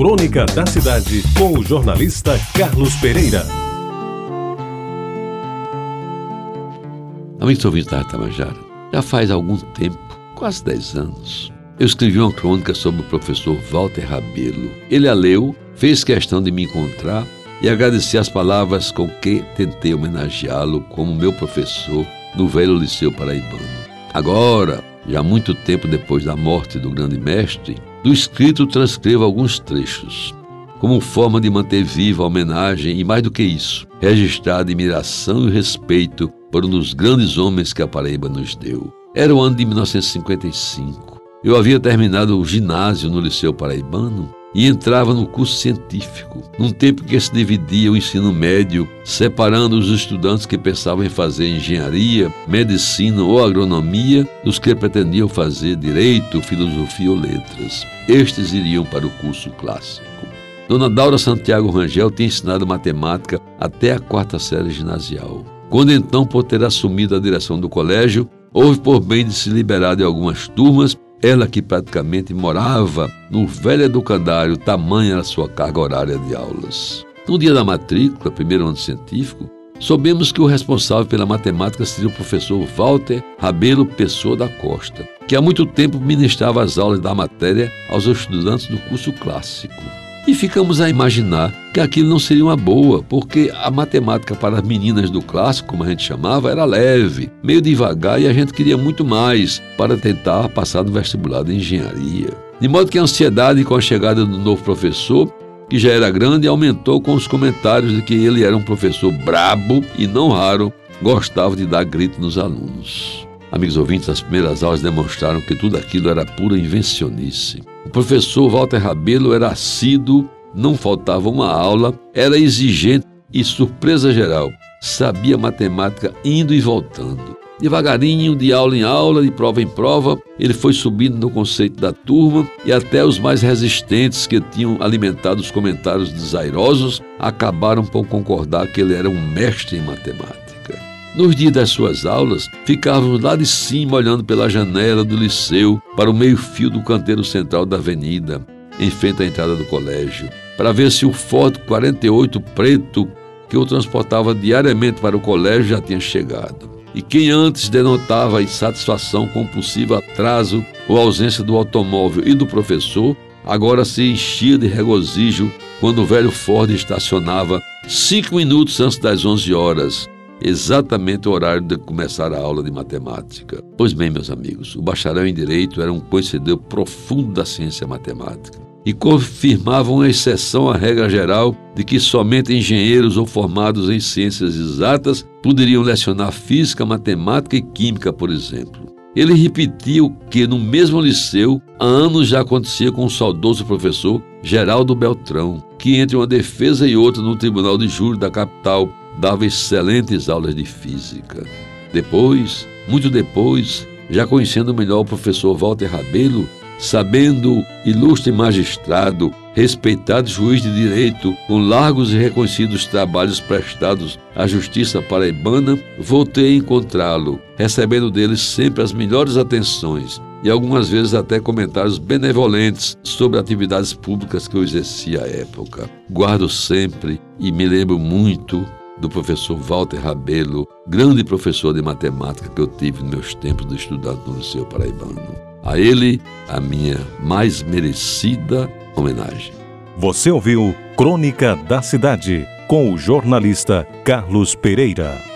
Crônica da Cidade, com o jornalista Carlos Pereira. Amigos ouvintes da Tamajara, já faz algum tempo, quase 10 anos, eu escrevi uma crônica sobre o professor Walter Rabelo. Ele a leu, fez questão de me encontrar e agradecer as palavras com que tentei homenageá-lo como meu professor no velho Liceu Paraibano. Agora, já muito tempo depois da morte do grande mestre, do escrito transcrevo alguns trechos, como forma de manter viva a homenagem e, mais do que isso, registrar a admiração e respeito por um dos grandes homens que a Paraíba nos deu. Era o ano de 1955. Eu havia terminado o ginásio no Liceu Paraibano e entrava no curso científico, num tempo que se dividia o ensino médio, separando os estudantes que pensavam em fazer engenharia, medicina ou agronomia dos que pretendiam fazer direito, filosofia ou letras. Estes iriam para o curso clássico. Dona Daura Santiago Rangel tinha ensinado matemática até a quarta série ginasial. Quando então, por ter assumido a direção do colégio, houve por bem de se liberar de algumas turmas ela que praticamente morava no velho educandário, tamanha a sua carga horária de aulas. No dia da matrícula, primeiro ano científico, soubemos que o responsável pela matemática seria o professor Walter Rabelo Pessoa da Costa, que há muito tempo ministrava as aulas da matéria aos estudantes do curso clássico. E ficamos a imaginar que aquilo não seria uma boa, porque a matemática para as meninas do clássico, como a gente chamava, era leve, meio devagar e a gente queria muito mais para tentar passar no vestibular de engenharia. De modo que a ansiedade com a chegada do novo professor, que já era grande, aumentou com os comentários de que ele era um professor brabo e não raro gostava de dar grito nos alunos. Amigos ouvintes, as primeiras aulas demonstraram que tudo aquilo era pura invencionice. O professor Walter Rabelo era assíduo, não faltava uma aula, era exigente e surpresa geral. Sabia matemática indo e voltando. Devagarinho, de aula em aula, de prova em prova, ele foi subindo no conceito da turma e até os mais resistentes que tinham alimentado os comentários desairosos acabaram por concordar que ele era um mestre em matemática. Nos dias das suas aulas, ficávamos lá de cima olhando pela janela do liceu para o meio-fio do canteiro central da avenida, em frente à entrada do colégio, para ver se o Ford 48 preto que o transportava diariamente para o colégio já tinha chegado. E quem antes denotava insatisfação com o possível atraso ou ausência do automóvel e do professor, agora se enchia de regozijo quando o velho Ford estacionava cinco minutos antes das 11 horas, exatamente o horário de começar a aula de matemática. Pois bem, meus amigos, o bacharel em Direito era um conhecedor profundo da ciência matemática e confirmava uma exceção à regra geral de que somente engenheiros ou formados em ciências exatas poderiam lecionar física, matemática e química, por exemplo. Ele repetiu que no mesmo liceu há anos já acontecia com o saudoso professor Geraldo Beltrão, que entre uma defesa e outra no Tribunal de Júri da capital dava excelentes aulas de física. Depois, muito depois, já conhecendo melhor o professor Walter Rabelo, sabendo ilustre magistrado, respeitado juiz de direito, com largos e reconhecidos trabalhos prestados à justiça paraibana, voltei a encontrá-lo, recebendo dele sempre as melhores atenções e algumas vezes até comentários benevolentes sobre atividades públicas que eu exercia à época. Guardo sempre e me lembro muito do professor Walter Rabelo, grande professor de matemática que eu tive nos meus tempos de estudante no Liceu Paraibano. A ele, a minha mais merecida homenagem. Você ouviu Crônica da Cidade, com o jornalista Carlos Pereira.